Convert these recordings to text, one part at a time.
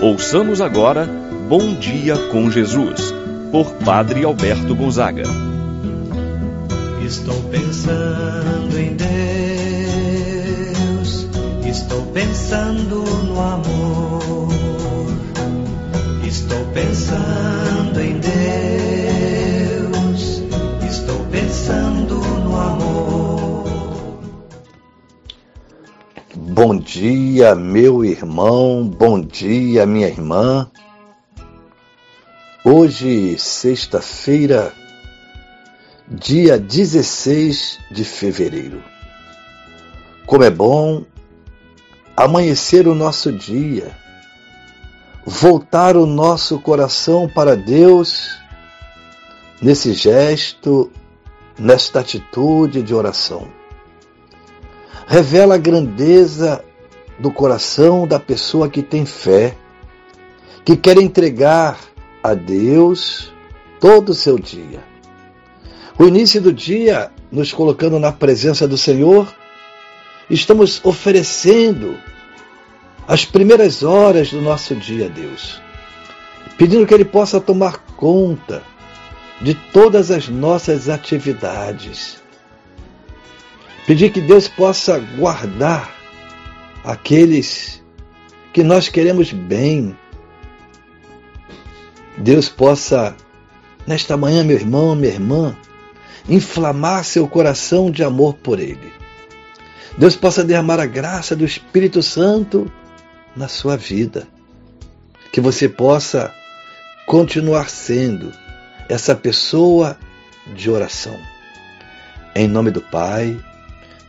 Ouçamos agora Bom Dia com Jesus, por Padre Alberto Gonzaga. Estou pensando em Deus, estou pensando no amor, Bom dia, meu irmão, bom dia, minha irmã. Hoje, sexta-feira, dia 16 de fevereiro. Como é bom amanhecer o nosso dia, voltar o nosso coração para Deus nesse gesto, nesta atitude de oração. Revela a grandeza do coração da pessoa que tem fé, que quer entregar a Deus todo o seu dia o início do dia, nos colocando na presença do Senhor, estamos oferecendo as primeiras horas do nosso dia a Deus, pedindo que Ele possa tomar conta de todas as nossas atividades. Pedir que Deus possa guardar aqueles que nós queremos bem. Deus possa, nesta manhã, meu irmão, minha irmã, inflamar seu coração de amor por Ele. Deus possa derramar a graça do Espírito Santo na sua vida. Que você possa continuar sendo essa pessoa de oração. Em nome do Pai,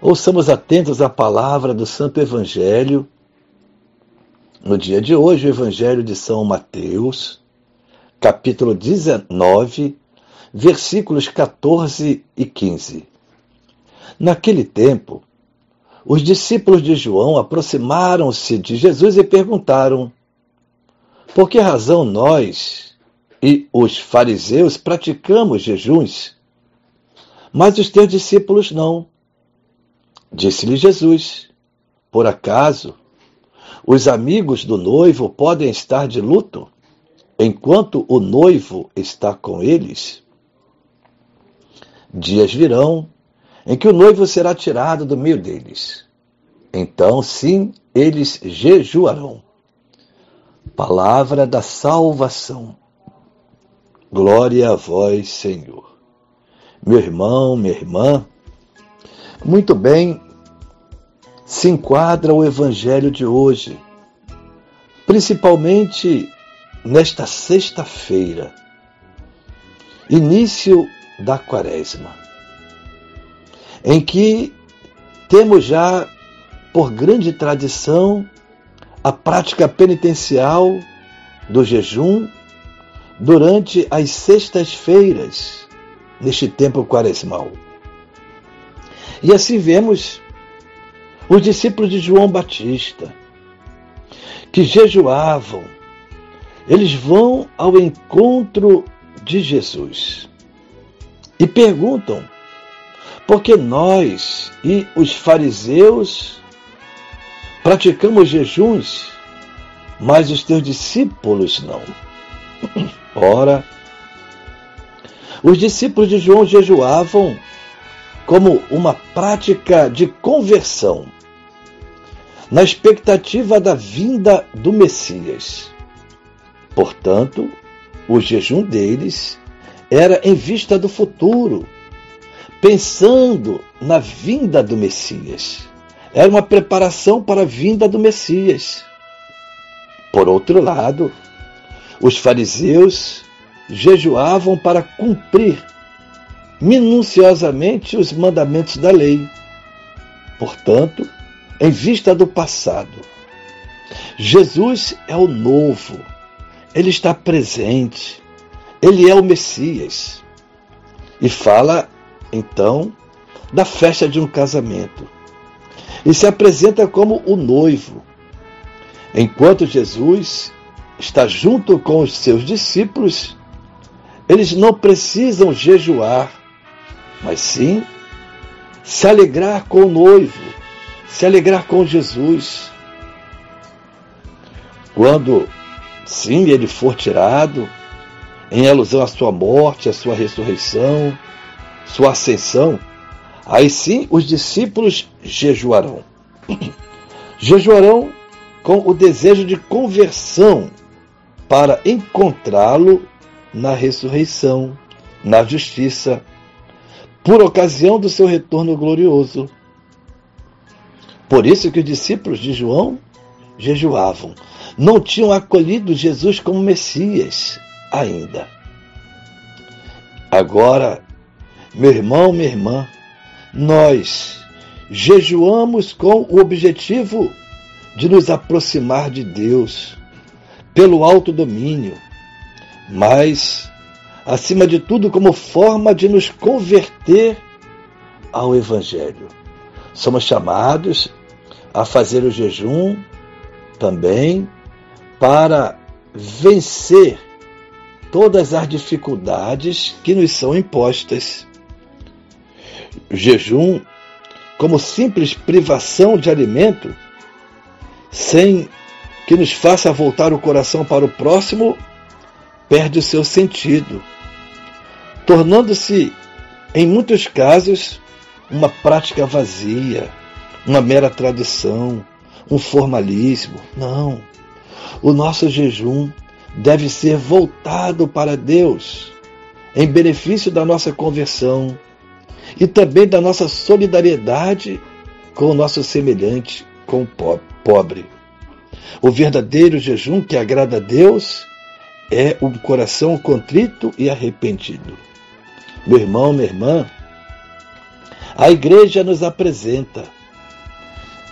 Ouçamos atentos à palavra do Santo Evangelho. No dia de hoje, o Evangelho de São Mateus, capítulo 19, versículos 14 e 15. Naquele tempo, os discípulos de João aproximaram-se de Jesus e perguntaram: Por que razão nós e os fariseus praticamos jejuns, mas os teus discípulos não? Disse-lhe Jesus: Por acaso os amigos do noivo podem estar de luto enquanto o noivo está com eles? Dias virão em que o noivo será tirado do meio deles. Então, sim, eles jejuarão. Palavra da salvação. Glória a vós, Senhor. Meu irmão, minha irmã, muito bem se enquadra o evangelho de hoje, principalmente nesta sexta-feira, início da Quaresma, em que temos já, por grande tradição, a prática penitencial do jejum durante as sextas-feiras, neste tempo quaresmal. E assim vemos os discípulos de João Batista, que jejuavam, eles vão ao encontro de Jesus e perguntam: por que nós e os fariseus praticamos jejuns, mas os teus discípulos não? Ora, os discípulos de João jejuavam como uma prática de conversão, na expectativa da vinda do Messias. Portanto, o jejum deles era em vista do futuro, pensando na vinda do Messias. Era uma preparação para a vinda do Messias. Por outro lado, os fariseus jejuavam para cumprir minuciosamente os mandamentos da lei. Portanto, em vista do passado, Jesus é o novo, ele está presente, ele é o Messias. E fala, então, da festa de um casamento. E se apresenta como o noivo. Enquanto Jesus está junto com os seus discípulos, eles não precisam jejuar, mas sim se alegrar com o noivo, se alegrar com Jesus. Quando, sim, ele for tirado, em alusão à sua morte, à sua ressurreição, sua ascensão, aí sim os discípulos jejuarão. jejuarão com o desejo de conversão para encontrá-lo na ressurreição, na justiça, por ocasião do seu retorno glorioso. Por isso que os discípulos de João jejuavam. Não tinham acolhido Jesus como Messias ainda. Agora, meu irmão, minha irmã, nós jejuamos com o objetivo de nos aproximar de Deus pelo alto domínio, mas, acima de tudo, como forma de nos converter ao Evangelho. Somos chamados a fazer o jejum também para vencer todas as dificuldades que nos são impostas. O jejum, como simples privação de alimento, sem que nos faça voltar o coração para o próximo, perde o seu sentido, tornando-se, em muitos casos, uma prática vazia, uma mera tradição, um formalismo. Não. O nosso jejum deve ser voltado para Deus, em benefício da nossa conversão e também da nossa solidariedade com o nosso semelhante, com o pobre. O verdadeiro jejum que agrada a Deus é o coração contrito e arrependido. Meu irmão, minha irmã, a igreja nos apresenta,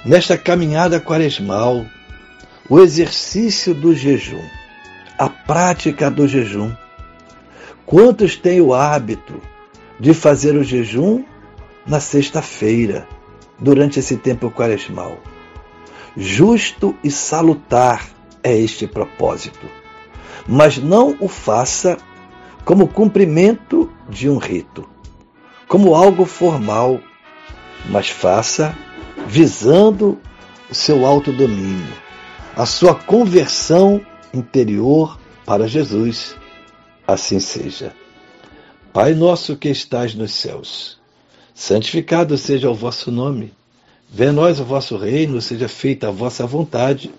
nesta caminhada quaresmal, o exercício do jejum, a prática do jejum. Quantos têm o hábito de fazer o jejum na sexta-feira, durante esse tempo quaresmal? Justo e salutar é este propósito mas não o faça como cumprimento de um rito, como algo formal, mas faça visando o seu autodomínio, a sua conversão interior para Jesus. Assim seja. Pai nosso que estais nos céus, santificado seja o vosso nome. Venha nós o vosso reino, seja feita a vossa vontade,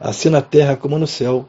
assim na terra como no céu.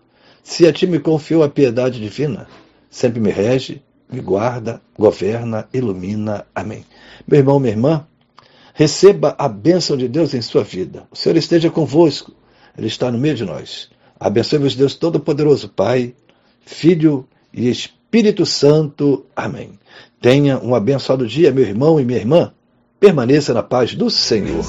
se a ti me confiou a piedade divina, sempre me rege, me guarda, governa, ilumina. Amém. Meu irmão, minha irmã, receba a bênção de Deus em sua vida. O Senhor esteja convosco, Ele está no meio de nós. Abençoe-vos, Deus Todo-Poderoso, Pai, Filho e Espírito Santo. Amém. Tenha um abençoado dia, meu irmão e minha irmã. Permaneça na paz do Senhor.